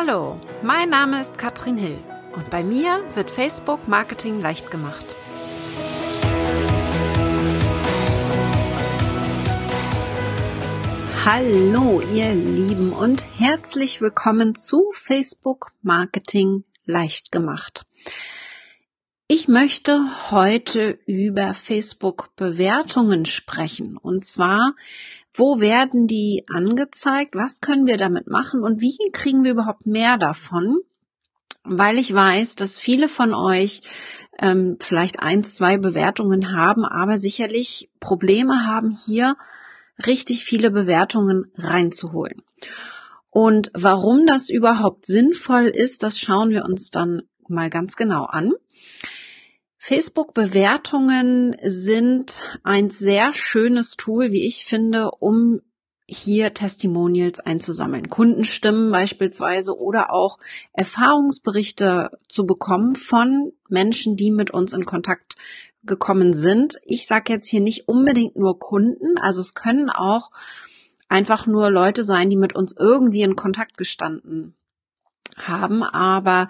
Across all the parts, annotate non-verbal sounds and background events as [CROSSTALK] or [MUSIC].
Hallo, mein Name ist Katrin Hill und bei mir wird Facebook Marketing leicht gemacht. Hallo, ihr Lieben und herzlich willkommen zu Facebook Marketing leicht gemacht. Ich möchte heute über Facebook Bewertungen sprechen und zwar wo werden die angezeigt? Was können wir damit machen? Und wie kriegen wir überhaupt mehr davon? Weil ich weiß, dass viele von euch ähm, vielleicht eins, zwei Bewertungen haben, aber sicherlich Probleme haben, hier richtig viele Bewertungen reinzuholen. Und warum das überhaupt sinnvoll ist, das schauen wir uns dann mal ganz genau an. Facebook-Bewertungen sind ein sehr schönes Tool, wie ich finde, um hier Testimonials einzusammeln. Kundenstimmen beispielsweise oder auch Erfahrungsberichte zu bekommen von Menschen, die mit uns in Kontakt gekommen sind. Ich sage jetzt hier nicht unbedingt nur Kunden, also es können auch einfach nur Leute sein, die mit uns irgendwie in Kontakt gestanden haben, aber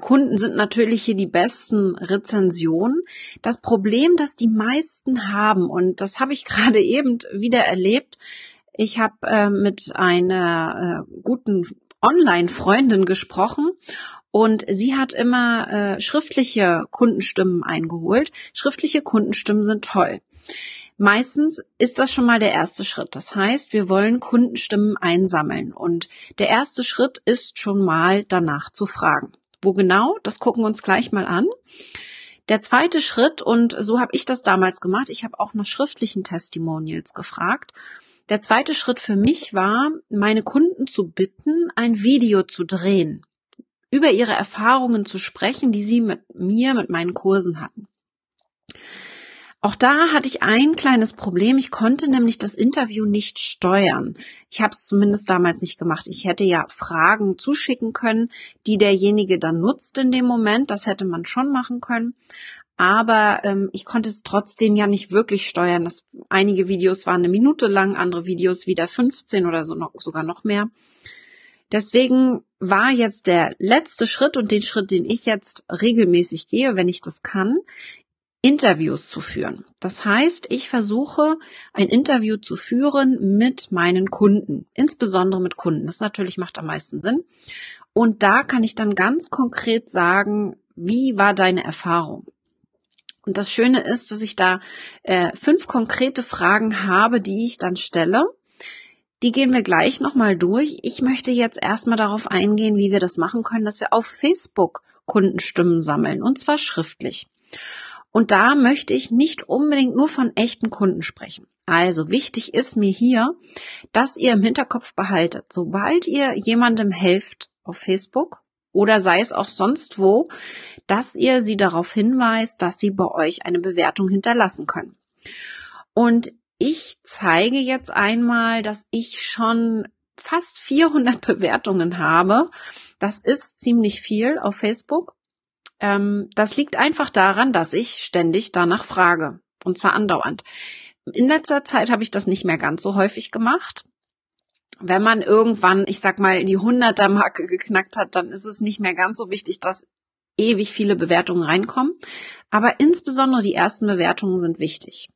Kunden sind natürlich hier die besten Rezensionen. Das Problem, das die meisten haben, und das habe ich [LAUGHS] gerade eben wieder erlebt, ich habe äh, mit einer äh, guten Online-Freundin gesprochen und sie hat immer äh, schriftliche Kundenstimmen eingeholt. Schriftliche Kundenstimmen sind toll. Meistens ist das schon mal der erste Schritt. Das heißt, wir wollen Kundenstimmen einsammeln und der erste Schritt ist schon mal danach zu fragen. Wo genau? Das gucken wir uns gleich mal an. Der zweite Schritt, und so habe ich das damals gemacht, ich habe auch nach schriftlichen Testimonials gefragt. Der zweite Schritt für mich war, meine Kunden zu bitten, ein Video zu drehen, über ihre Erfahrungen zu sprechen, die sie mit mir, mit meinen Kursen hatten. Auch da hatte ich ein kleines Problem. Ich konnte nämlich das Interview nicht steuern. Ich habe es zumindest damals nicht gemacht. Ich hätte ja Fragen zuschicken können, die derjenige dann nutzt in dem Moment. Das hätte man schon machen können. Aber ähm, ich konnte es trotzdem ja nicht wirklich steuern. Das, einige Videos waren eine Minute lang, andere Videos wieder 15 oder so noch, sogar noch mehr. Deswegen war jetzt der letzte Schritt und den Schritt, den ich jetzt regelmäßig gehe, wenn ich das kann, Interviews zu führen. Das heißt, ich versuche ein Interview zu führen mit meinen Kunden, insbesondere mit Kunden. Das natürlich macht am meisten Sinn. Und da kann ich dann ganz konkret sagen, wie war deine Erfahrung? Und das Schöne ist, dass ich da äh, fünf konkrete Fragen habe, die ich dann stelle. Die gehen wir gleich nochmal durch. Ich möchte jetzt erstmal darauf eingehen, wie wir das machen können, dass wir auf Facebook Kundenstimmen sammeln, und zwar schriftlich. Und da möchte ich nicht unbedingt nur von echten Kunden sprechen. Also wichtig ist mir hier, dass ihr im Hinterkopf behaltet, sobald ihr jemandem helft auf Facebook oder sei es auch sonst wo, dass ihr sie darauf hinweist, dass sie bei euch eine Bewertung hinterlassen können. Und ich zeige jetzt einmal, dass ich schon fast 400 [LAUGHS] Bewertungen habe. Das ist ziemlich viel auf Facebook. Ähm, das liegt einfach daran, dass ich ständig danach frage. Und zwar andauernd. In letzter Zeit habe ich das nicht mehr ganz so häufig gemacht. Wenn man irgendwann, ich sag mal, die 100er Marke geknackt hat, dann ist es nicht mehr ganz so wichtig, dass ewig viele Bewertungen reinkommen. Aber insbesondere die ersten Bewertungen sind wichtig.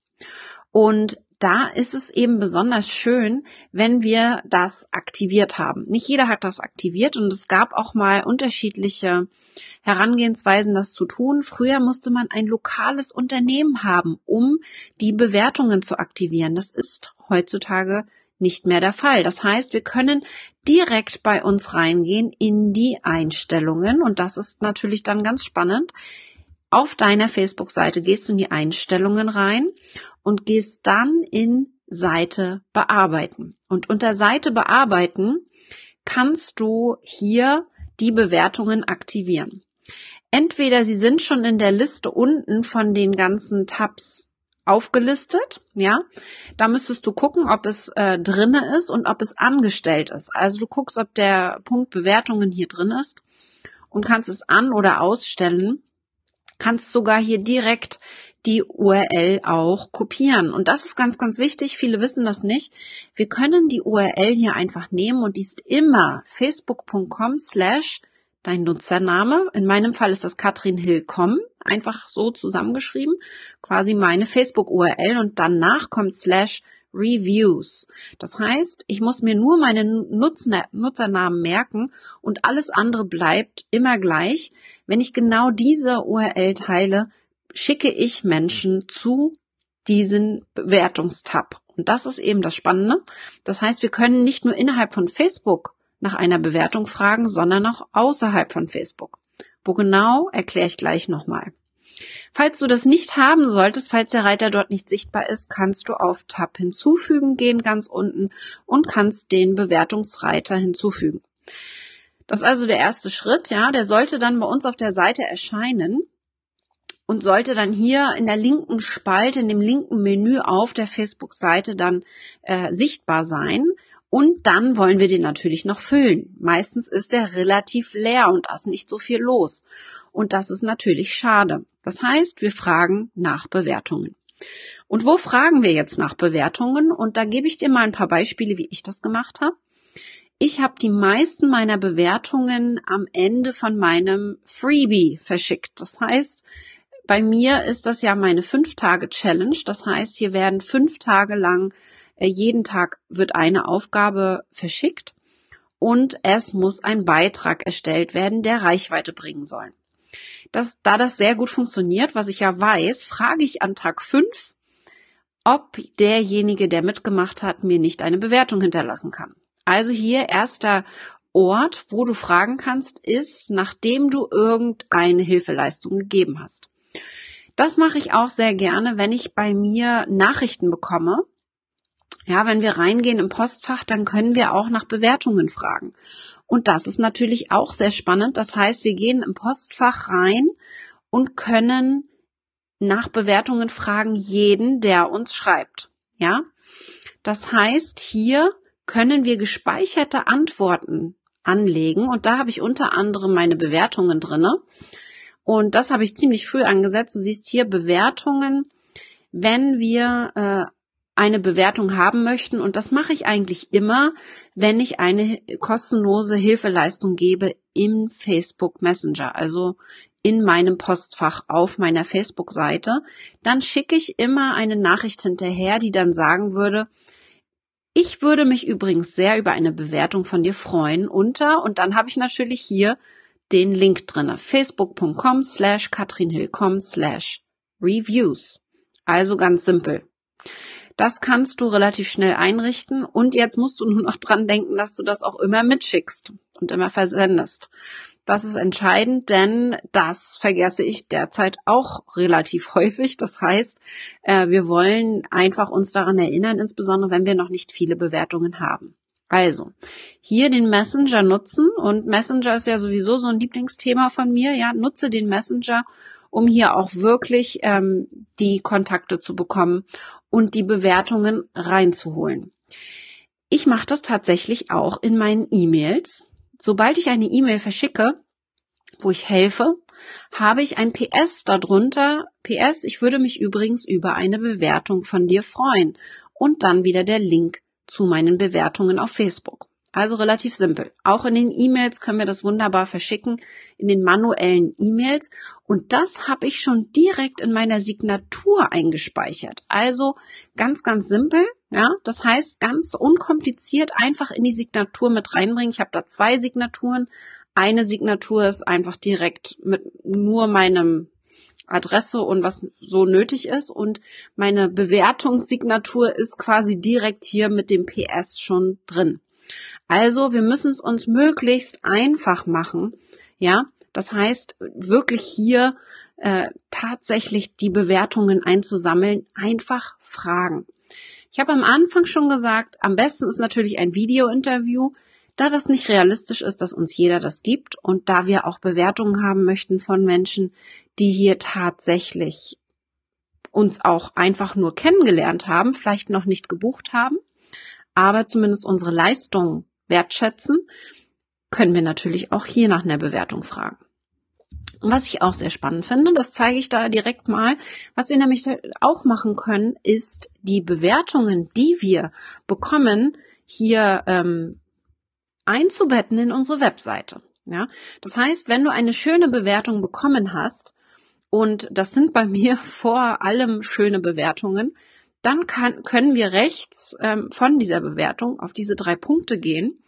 Und da ist es eben besonders schön, wenn wir das aktiviert haben. Nicht jeder hat das aktiviert und es gab auch mal unterschiedliche Herangehensweisen, das zu tun. Früher musste man ein lokales Unternehmen haben, um die Bewertungen zu aktivieren. Das ist heutzutage nicht mehr der Fall. Das heißt, wir können direkt bei uns reingehen in die Einstellungen und das ist natürlich dann ganz spannend. Auf deiner Facebook-Seite gehst du in die Einstellungen rein und gehst dann in Seite bearbeiten. Und unter Seite bearbeiten kannst du hier die Bewertungen aktivieren. Entweder sie sind schon in der Liste unten von den ganzen Tabs aufgelistet, ja, da müsstest du gucken, ob es äh, drinne ist und ob es angestellt ist. Also du guckst, ob der Punkt Bewertungen hier drin ist und kannst es an oder ausstellen kannst sogar hier direkt die URL auch kopieren. Und das ist ganz, ganz wichtig. Viele wissen das nicht. Wir können die URL hier einfach nehmen und die ist immer facebook.com slash dein Nutzername. In meinem Fall ist das Katrin Hill.com, einfach so zusammengeschrieben, quasi meine Facebook-URL und danach kommt slash Reviews. Das heißt, ich muss mir nur meine Nutzer Nutzernamen merken und alles andere bleibt immer gleich. Wenn ich genau diese URL teile, schicke ich Menschen zu diesen Bewertungstab. Und das ist eben das Spannende. Das heißt, wir können nicht nur innerhalb von Facebook nach einer Bewertung fragen, sondern auch außerhalb von Facebook. Wo genau, erkläre ich gleich nochmal. Falls du das nicht haben solltest, falls der Reiter dort nicht sichtbar ist, kannst du auf Tab hinzufügen gehen ganz unten und kannst den Bewertungsreiter hinzufügen. Das ist also der erste Schritt, ja, der sollte dann bei uns auf der Seite erscheinen und sollte dann hier in der linken Spalte, in dem linken Menü auf der Facebook-Seite dann äh, sichtbar sein. Und dann wollen wir den natürlich noch füllen. Meistens ist er relativ leer und da ist nicht so viel los. Und das ist natürlich schade. Das heißt, wir fragen nach Bewertungen. Und wo fragen wir jetzt nach Bewertungen? Und da gebe ich dir mal ein paar Beispiele, wie ich das gemacht habe. Ich habe die meisten meiner Bewertungen am Ende von meinem Freebie verschickt. Das heißt, bei mir ist das ja meine fünf Tage Challenge. Das heißt, hier werden fünf Tage lang, äh, jeden Tag wird eine Aufgabe verschickt und es muss ein Beitrag erstellt werden, der Reichweite bringen soll. Das, da das sehr gut funktioniert, was ich ja weiß, frage ich an Tag fünf, ob derjenige, der mitgemacht hat, mir nicht eine Bewertung hinterlassen kann. Also hier erster Ort, wo du fragen kannst, ist, nachdem du irgendeine Hilfeleistung gegeben hast. Das mache ich auch sehr gerne, wenn ich bei mir Nachrichten bekomme. Ja, wenn wir reingehen im Postfach, dann können wir auch nach Bewertungen fragen. Und das ist natürlich auch sehr spannend. Das heißt, wir gehen im Postfach rein und können nach Bewertungen fragen jeden, der uns schreibt. Ja, das heißt, hier können wir gespeicherte Antworten anlegen und da habe ich unter anderem meine Bewertungen drinne. Und das habe ich ziemlich früh angesetzt. Du siehst hier Bewertungen, wenn wir äh, eine Bewertung haben möchten. Und das mache ich eigentlich immer, wenn ich eine kostenlose Hilfeleistung gebe im Facebook Messenger, also in meinem Postfach auf meiner Facebook-Seite. Dann schicke ich immer eine Nachricht hinterher, die dann sagen würde, ich würde mich übrigens sehr über eine Bewertung von dir freuen unter, und dann habe ich natürlich hier den Link drinne. Facebook.com slash katrinhillcom slash reviews. Also ganz simpel. Das kannst du relativ schnell einrichten und jetzt musst du nur noch dran denken, dass du das auch immer mitschickst und immer versendest. Das ist entscheidend, denn das vergesse ich derzeit auch relativ [LAUGHS] häufig. Das heißt, äh, wir wollen einfach uns daran erinnern, insbesondere wenn wir noch nicht viele Bewertungen haben. Also, hier den Messenger nutzen und Messenger ist ja sowieso so ein Lieblingsthema von mir. Ja, nutze den Messenger, um hier auch wirklich ähm, die Kontakte zu bekommen und die Bewertungen reinzuholen. Ich mache das tatsächlich auch in meinen E-Mails. Sobald ich eine E-Mail verschicke, wo ich helfe, habe ich ein PS darunter. PS, ich würde mich übrigens über eine Bewertung von dir freuen. Und dann wieder der Link zu meinen Bewertungen auf Facebook. Also relativ simpel. Auch in den E-Mails können wir das wunderbar verschicken, in den manuellen E-Mails. Und das habe ich schon direkt in meiner Signatur eingespeichert. Also ganz, ganz simpel. Ja, das heißt ganz unkompliziert einfach in die Signatur mit reinbringen. Ich habe da zwei Signaturen. Eine Signatur ist einfach direkt mit nur meinem Adresse und was so nötig ist. Und meine Bewertungssignatur ist quasi direkt hier mit dem PS schon drin. Also wir müssen es uns möglichst einfach machen. Ja, das heißt wirklich hier äh, tatsächlich die Bewertungen einzusammeln, einfach fragen. Ich habe am Anfang schon gesagt, am besten ist natürlich ein Video-Interview. Da das nicht realistisch ist, dass uns jeder das gibt und da wir auch Bewertungen haben möchten von Menschen, die hier tatsächlich uns auch einfach nur kennengelernt haben, vielleicht noch nicht gebucht haben, aber zumindest unsere Leistung wertschätzen, können wir natürlich auch hier nach einer Bewertung fragen. Was ich auch sehr spannend finde, das zeige ich da direkt mal. Was wir nämlich auch machen können, ist die Bewertungen, die wir bekommen, hier ähm, einzubetten in unsere Webseite. Ja, das heißt, wenn du eine schöne Bewertung bekommen hast, und das sind bei mir [LAUGHS] vor allem schöne Bewertungen, dann kann, können wir rechts ähm, von dieser Bewertung auf diese drei Punkte gehen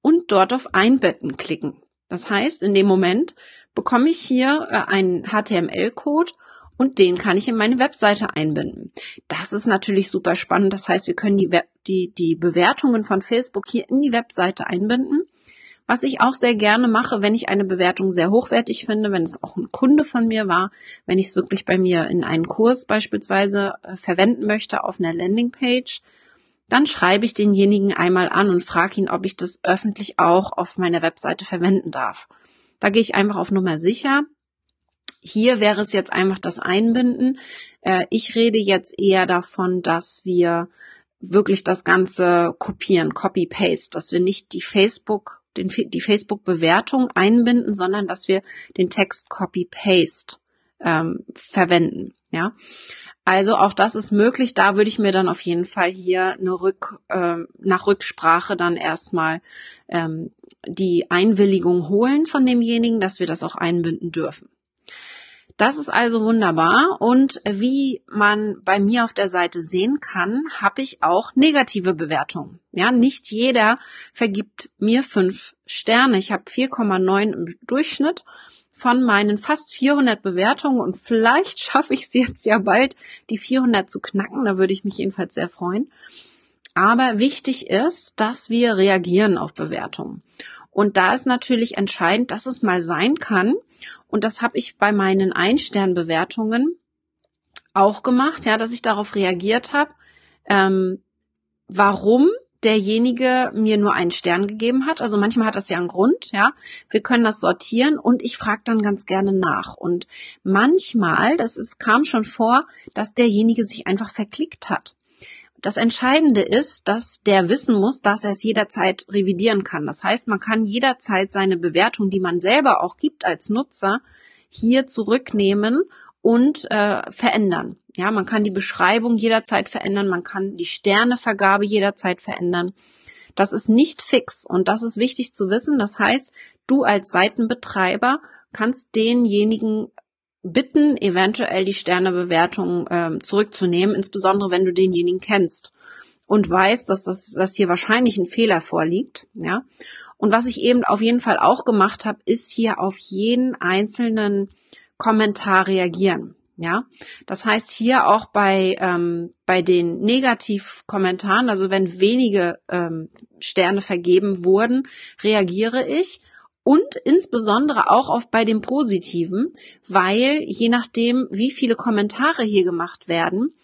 und dort auf Einbetten klicken. Das heißt, in dem Moment bekomme ich hier äh, einen HTML-Code und den kann ich in meine Webseite einbinden. Das ist natürlich super spannend. Das heißt, wir können die, Web die, die Bewertungen von Facebook hier in die Webseite einbinden. Was ich auch sehr gerne mache, wenn ich eine Bewertung sehr hochwertig finde, wenn es auch ein Kunde von mir war, wenn ich es wirklich bei mir in einen Kurs beispielsweise äh, verwenden möchte auf einer Landingpage, dann schreibe ich denjenigen einmal an und frage ihn, ob ich das öffentlich auch auf meiner Webseite verwenden darf. Da gehe ich einfach auf Nummer sicher. Hier wäre es jetzt einfach das Einbinden. Äh, ich rede jetzt eher davon, dass wir wirklich das Ganze kopieren, Copy-Paste, dass wir nicht die Facebook den, die Facebook-Bewertung einbinden, sondern dass wir den Text Copy-Paste ähm, verwenden. Ja, also auch das ist möglich. Da würde ich mir dann auf jeden Fall hier eine Rück, äh, nach Rücksprache dann erstmal ähm, die Einwilligung holen von demjenigen, dass wir das auch einbinden dürfen. Das ist also wunderbar und wie man bei mir auf der Seite sehen kann, habe ich auch negative Bewertungen. Ja, nicht jeder vergibt mir fünf Sterne. Ich habe 4,9 im Durchschnitt von meinen fast 400 Bewertungen und vielleicht [LAUGHS] schaffe ich es jetzt ja bald, die 400 zu knacken. Da würde ich mich jedenfalls sehr freuen. Aber wichtig ist, dass wir reagieren auf Bewertungen. Und da ist natürlich entscheidend, dass es mal sein kann. Und das habe ich bei meinen Einsternbewertungen auch gemacht, ja, dass ich darauf reagiert habe, ähm, warum derjenige mir nur einen Stern gegeben hat. Also manchmal hat das ja einen Grund, ja. Wir können das sortieren und ich frage dann ganz gerne nach. Und manchmal, das ist, kam schon vor, dass derjenige sich einfach verklickt hat. Das Entscheidende ist, dass der wissen muss, dass er es jederzeit revidieren kann. Das heißt, man kann jederzeit seine Bewertung, die man selber auch gibt als Nutzer, hier zurücknehmen und äh, verändern. Ja, man kann die Beschreibung jederzeit verändern, man kann die Sternevergabe jederzeit verändern. Das ist nicht fix und das ist wichtig zu wissen. Das heißt, du als Seitenbetreiber kannst denjenigen bitten, eventuell die Sternebewertung äh, zurückzunehmen, insbesondere wenn du denjenigen kennst und weißt, dass das dass hier wahrscheinlich ein Fehler vorliegt, ja. Und was ich eben auf jeden Fall auch gemacht habe, ist hier auf jeden einzelnen Kommentar reagieren. Ja, das heißt hier auch bei ähm, bei den Negativkommentaren, also wenn wenige ähm, Sterne vergeben wurden, reagiere ich und insbesondere auch auf bei dem Positiven, weil je nachdem, wie viele Kommentare hier gemacht werden,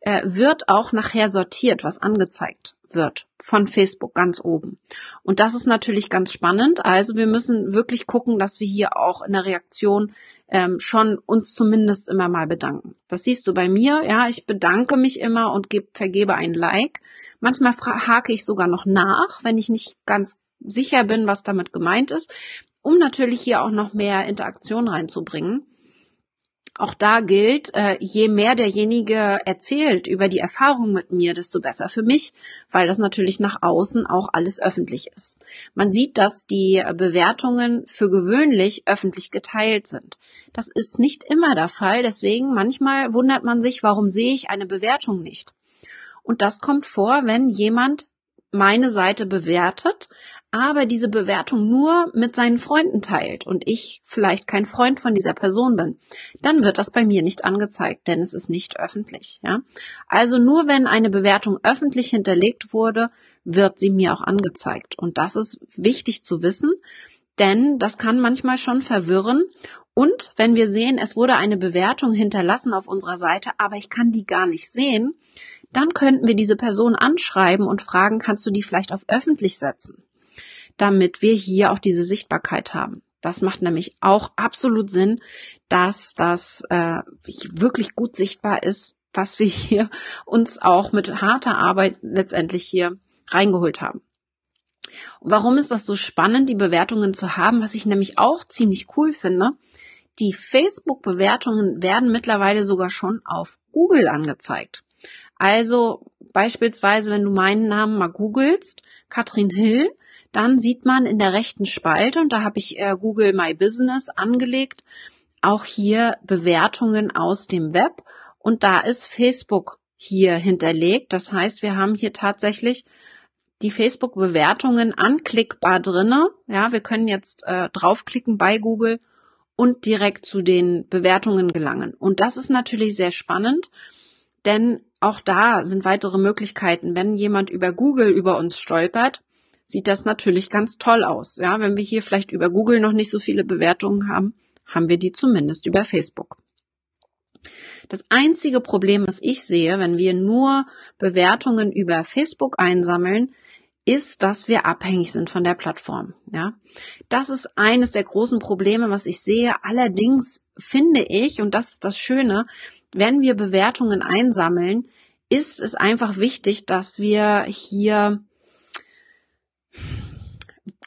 äh, wird auch nachher sortiert, was angezeigt wird von Facebook ganz oben. Und das ist natürlich ganz spannend. Also wir müssen wirklich gucken, dass wir hier auch in der Reaktion ähm, schon uns zumindest immer mal bedanken. Das siehst du bei mir. Ja, ich bedanke mich immer und geb, vergebe ein Like. Manchmal hake ich sogar noch nach, wenn ich nicht ganz sicher bin, was damit gemeint ist, um natürlich hier auch noch mehr Interaktion reinzubringen. Auch da gilt, äh, je mehr derjenige erzählt über die Erfahrung mit mir, desto besser für mich, weil das natürlich nach außen auch alles öffentlich ist. Man sieht, dass die Bewertungen für gewöhnlich öffentlich geteilt sind. Das ist nicht immer der Fall, deswegen manchmal wundert man sich, warum sehe ich eine Bewertung nicht. Und das kommt vor, wenn jemand meine Seite bewertet, aber diese Bewertung nur mit seinen Freunden teilt und ich vielleicht kein Freund von dieser Person bin, dann wird das bei mir nicht angezeigt, denn es ist nicht öffentlich, ja. Also nur wenn eine Bewertung öffentlich hinterlegt wurde, wird sie mir auch angezeigt. Und das ist wichtig zu wissen, denn das kann manchmal schon verwirren. Und wenn wir sehen, es wurde eine Bewertung hinterlassen auf unserer Seite, aber ich kann die gar nicht sehen, dann könnten wir diese Person anschreiben und fragen, kannst du die vielleicht auf öffentlich setzen, damit wir hier auch diese Sichtbarkeit haben. Das macht nämlich auch absolut Sinn, dass das äh, wirklich gut sichtbar ist, was wir hier uns auch mit harter Arbeit letztendlich hier reingeholt haben. Und warum ist das so spannend, die Bewertungen zu haben? Was ich nämlich auch ziemlich cool finde, die Facebook-Bewertungen werden mittlerweile sogar schon auf Google angezeigt. Also beispielsweise, wenn du meinen Namen mal googelst, Katrin Hill, dann sieht man in der rechten Spalte, und da habe ich äh, Google My Business angelegt, auch hier Bewertungen aus dem Web. Und da ist Facebook hier hinterlegt. Das heißt, wir haben hier tatsächlich die Facebook-Bewertungen anklickbar drinne. Ja, wir können jetzt äh, draufklicken bei Google und direkt zu den Bewertungen gelangen. Und das ist natürlich sehr spannend, denn auch da sind weitere Möglichkeiten. Wenn jemand über Google über uns stolpert, sieht das natürlich ganz toll aus. Ja, wenn wir hier vielleicht über Google noch nicht so viele Bewertungen haben, haben wir die zumindest über Facebook. Das einzige Problem, was ich sehe, wenn wir nur Bewertungen über Facebook einsammeln, ist, dass wir abhängig sind von der Plattform. Ja, das ist eines der großen Probleme, was ich sehe. Allerdings finde ich, und das ist das Schöne, wenn wir Bewertungen einsammeln, ist es einfach wichtig, dass wir hier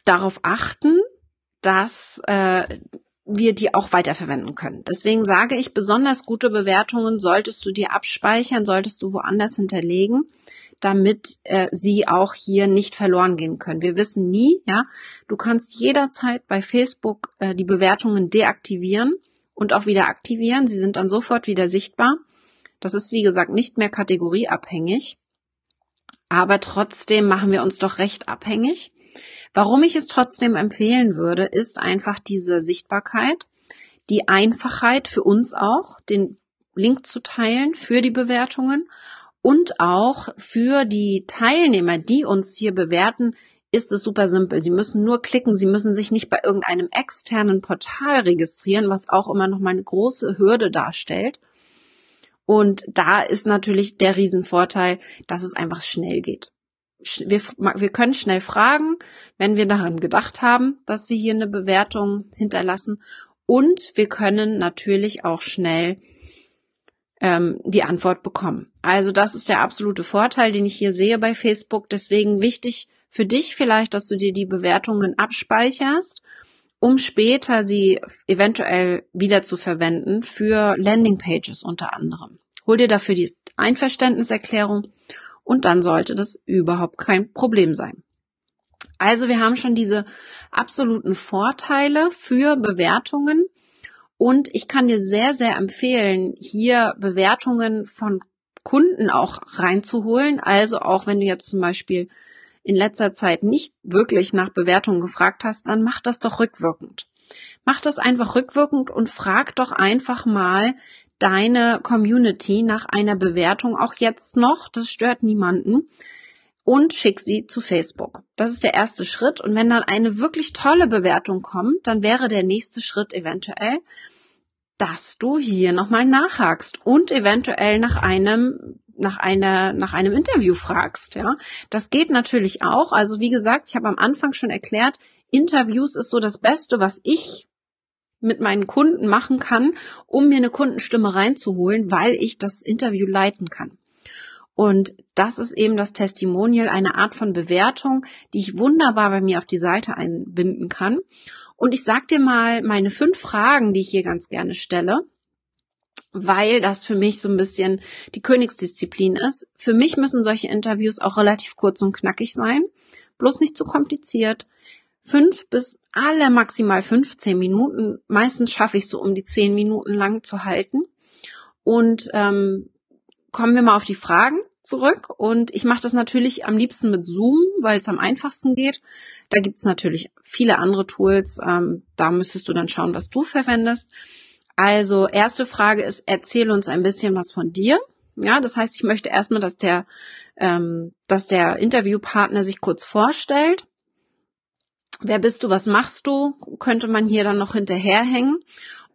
darauf achten, dass äh, wir die auch weiterverwenden können. Deswegen sage ich, besonders gute Bewertungen solltest du dir abspeichern, solltest du woanders hinterlegen, damit äh, sie auch hier nicht verloren gehen können. Wir wissen nie, ja, du kannst jederzeit bei Facebook äh, die Bewertungen deaktivieren und auch wieder aktivieren. Sie sind dann sofort wieder sichtbar. Das ist, wie gesagt, nicht mehr kategorieabhängig. Aber trotzdem machen wir uns doch recht abhängig. Warum ich es trotzdem empfehlen würde, ist einfach diese Sichtbarkeit, die Einfachheit für uns auch, den Link zu teilen für die Bewertungen und auch für die Teilnehmer, die uns hier bewerten, ist es super simpel. Sie müssen nur klicken, Sie müssen sich nicht bei irgendeinem externen Portal registrieren, was auch immer noch mal eine große Hürde darstellt. Und da ist natürlich der Riesenvorteil, dass es einfach schnell geht. Wir, wir können schnell fragen, wenn wir daran gedacht haben, dass wir hier eine Bewertung hinterlassen. Und wir können natürlich auch schnell ähm, die Antwort bekommen. Also das ist der absolute Vorteil, den ich hier sehe bei Facebook. Deswegen wichtig, für dich vielleicht, dass du dir die Bewertungen abspeicherst, um später sie eventuell wieder zu verwenden für Landingpages unter anderem. Hol dir dafür die Einverständniserklärung und dann sollte das überhaupt kein Problem sein. Also wir haben schon diese absoluten Vorteile für Bewertungen und ich kann dir sehr, sehr empfehlen, hier Bewertungen von Kunden auch reinzuholen. Also auch wenn du jetzt zum Beispiel in letzter Zeit nicht wirklich nach Bewertungen gefragt hast, dann mach das doch rückwirkend. Mach das einfach rückwirkend und frag doch einfach mal deine Community nach einer Bewertung, auch jetzt noch, das stört niemanden, und schick sie zu Facebook. Das ist der erste Schritt. Und wenn dann eine wirklich tolle Bewertung kommt, dann wäre der nächste Schritt eventuell, dass du hier nochmal nachhakst und eventuell nach einem nach einer nach einem Interview fragst, ja. Das geht natürlich auch. Also wie gesagt, ich habe am Anfang schon erklärt, Interviews ist so das Beste, was ich mit meinen Kunden machen kann, um mir eine Kundenstimme reinzuholen, weil ich das Interview leiten kann. Und das ist eben das Testimonial, eine Art von Bewertung, die ich wunderbar bei mir auf die Seite einbinden kann. Und ich sag dir mal meine fünf Fragen, die ich hier ganz gerne stelle weil das für mich so ein bisschen die Königsdisziplin ist. Für mich müssen solche Interviews auch relativ kurz und knackig sein, bloß nicht zu kompliziert. Fünf bis alle maximal 15 Minuten. Meistens schaffe ich so um die zehn Minuten lang zu halten. Und ähm, kommen wir mal auf die Fragen zurück. Und ich mache das natürlich am liebsten mit Zoom, weil es am einfachsten geht. Da gibt's natürlich viele andere Tools. Ähm, da müsstest du dann schauen, was du verwendest. Also erste Frage ist, erzähl uns ein bisschen was von dir. Ja, das heißt, ich möchte erstmal, dass der, ähm, dass der Interviewpartner sich kurz vorstellt. Wer bist du? Was machst du? Könnte man hier dann noch hinterherhängen.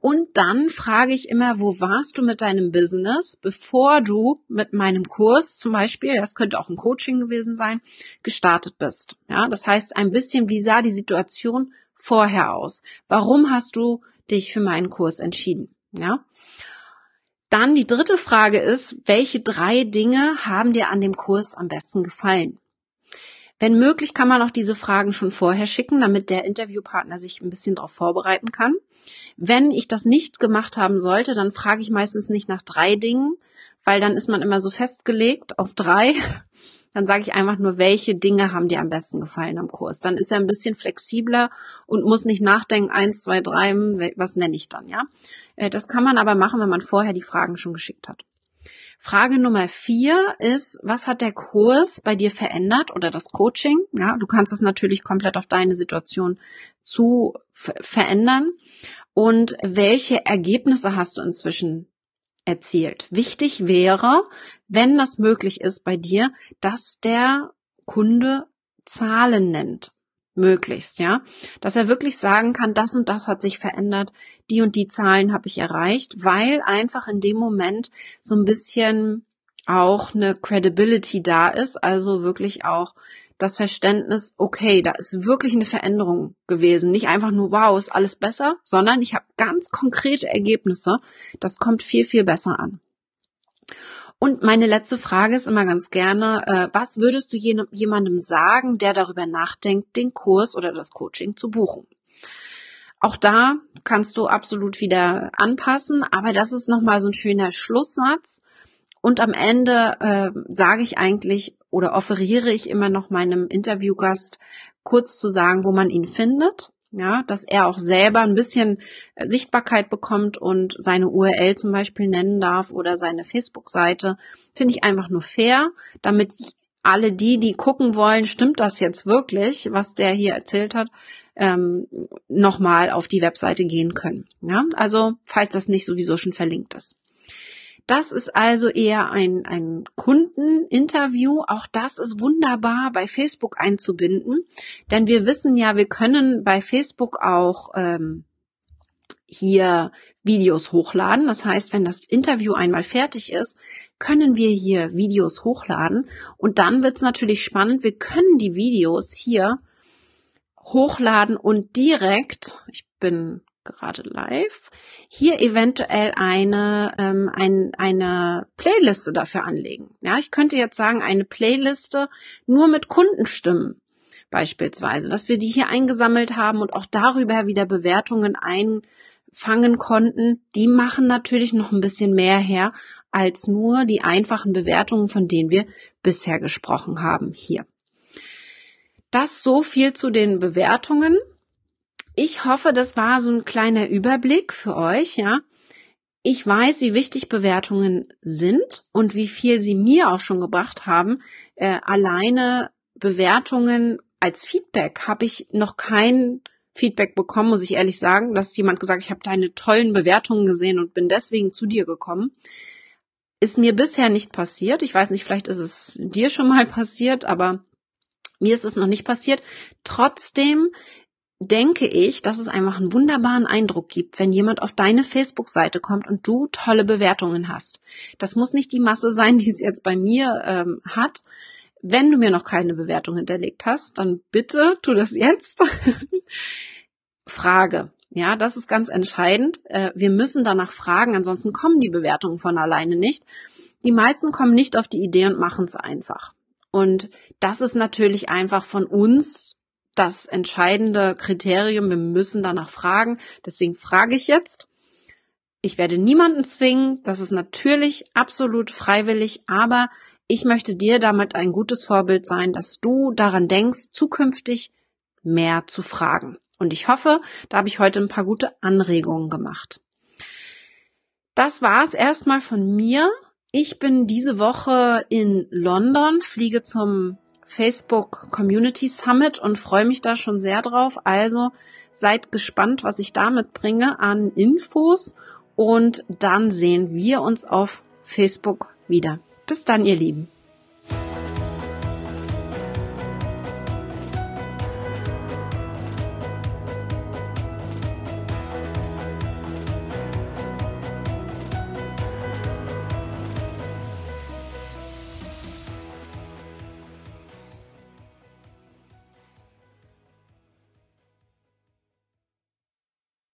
Und dann frage ich immer, wo warst du mit deinem Business, bevor du mit meinem Kurs zum Beispiel, das könnte auch ein Coaching gewesen sein, gestartet bist. Ja, das heißt ein bisschen, wie sah die Situation vorher aus? Warum hast du dich für meinen Kurs entschieden? Ja. Dann die dritte Frage ist, welche drei Dinge haben dir an dem Kurs am besten gefallen? Wenn möglich, kann man auch diese Fragen schon vorher schicken, damit der Interviewpartner sich ein bisschen darauf vorbereiten kann. Wenn ich das nicht gemacht haben sollte, dann frage ich meistens nicht nach drei Dingen, weil dann ist man immer so festgelegt auf drei. [LAUGHS] Dann sage ich einfach nur, welche Dinge haben dir am besten gefallen am Kurs. Dann ist er ein bisschen flexibler und muss nicht nachdenken, eins, zwei, drei, was nenne ich dann, ja. Äh, das kann man aber machen, wenn man vorher die Fragen schon geschickt hat. Frage Nummer vier ist, was hat der Kurs bei dir verändert oder das Coaching? Ja, du kannst das natürlich komplett auf deine Situation zu verändern. Und welche Ergebnisse hast du inzwischen erzielt? Wichtig wäre, wenn das möglich ist bei dir, dass der Kunde Zahlen nennt möglichst, ja, dass er wirklich sagen kann, das und das hat sich verändert, die und die Zahlen habe ich erreicht, weil einfach in dem Moment so ein bisschen auch eine Credibility da ist, also wirklich auch das Verständnis, okay, da ist wirklich eine Veränderung gewesen. Nicht einfach nur, wow, ist alles besser, sondern ich habe ganz konkrete Ergebnisse. Das kommt viel, viel besser an. Und meine letzte Frage ist immer ganz gerne, äh, was würdest du jemandem sagen, der darüber nachdenkt, den Kurs oder das Coaching zu buchen? Auch da kannst du absolut wieder anpassen, aber das ist nochmal so ein schöner Schlusssatz. Und am Ende äh, sage ich eigentlich oder offeriere ich immer noch meinem Interviewgast kurz zu sagen, wo man ihn findet ja, dass er auch selber ein bisschen äh, Sichtbarkeit bekommt und seine URL zum Beispiel nennen darf oder seine Facebook-Seite, finde ich einfach nur fair, damit alle die, die gucken wollen, stimmt das jetzt wirklich, was der hier erzählt hat, ähm, nochmal auf die Webseite gehen können. Ja, also falls das nicht sowieso schon verlinkt ist. Das ist also eher ein, ein Kundeninterview. Auch das ist wunderbar bei Facebook einzubinden, denn wir wissen ja, wir können bei Facebook auch ähm, hier Videos hochladen. Das heißt, wenn das Interview einmal fertig ist, können wir hier Videos hochladen und dann wird es natürlich spannend. Wir können die Videos hier hochladen und direkt, ich bin gerade live, hier eventuell eine, ähm, ein, eine Playliste dafür anlegen. Ja, ich könnte jetzt sagen, eine Playliste nur mit Kundenstimmen beispielsweise, dass wir die hier eingesammelt haben und auch darüber wieder Bewertungen einfangen konnten. Die machen natürlich noch ein bisschen mehr her als nur die einfachen Bewertungen, von denen wir bisher gesprochen haben hier. Das so viel zu den Bewertungen. Ich hoffe, das war so ein kleiner Überblick für euch, ja. Ich weiß, wie wichtig Bewertungen sind und wie viel sie mir auch schon gebracht haben. Äh, alleine Bewertungen als Feedback habe ich noch kein Feedback bekommen, muss ich ehrlich sagen, dass jemand gesagt, ich habe deine tollen Bewertungen gesehen und bin deswegen zu dir gekommen. Ist mir bisher nicht passiert. Ich weiß nicht, vielleicht ist es dir schon mal passiert, aber mir ist es noch nicht passiert. Trotzdem denke ich, dass es einfach einen wunderbaren Eindruck gibt, wenn jemand auf deine Facebook-Seite kommt und du tolle Bewertungen hast. Das muss nicht die Masse sein, [LAUGHS] die es jetzt bei mir ähm, hat. Wenn du mir noch keine Bewertung hinterlegt hast, dann bitte tu das jetzt. [LAUGHS] Frage. Ja, das ist ganz entscheidend. Äh, wir müssen danach fragen, ansonsten kommen die Bewertungen von alleine nicht. Die meisten kommen nicht auf die Idee und machen es einfach. Und das ist natürlich einfach von uns das entscheidende Kriterium. Wir müssen danach fragen. Deswegen frage ich jetzt. Ich werde niemanden zwingen. Das ist natürlich absolut freiwillig, aber ich möchte dir damit ein gutes Vorbild sein, dass du daran denkst, zukünftig mehr zu fragen. Und ich hoffe, da habe ich heute ein paar gute Anregungen gemacht. Das war es erstmal von mir. Ich bin diese Woche in London, fliege zum Facebook Community Summit und freue mich da schon sehr drauf. Also seid gespannt, was ich damit bringe an Infos und dann sehen wir uns auf Facebook wieder. Bis dann, ihr Lieben.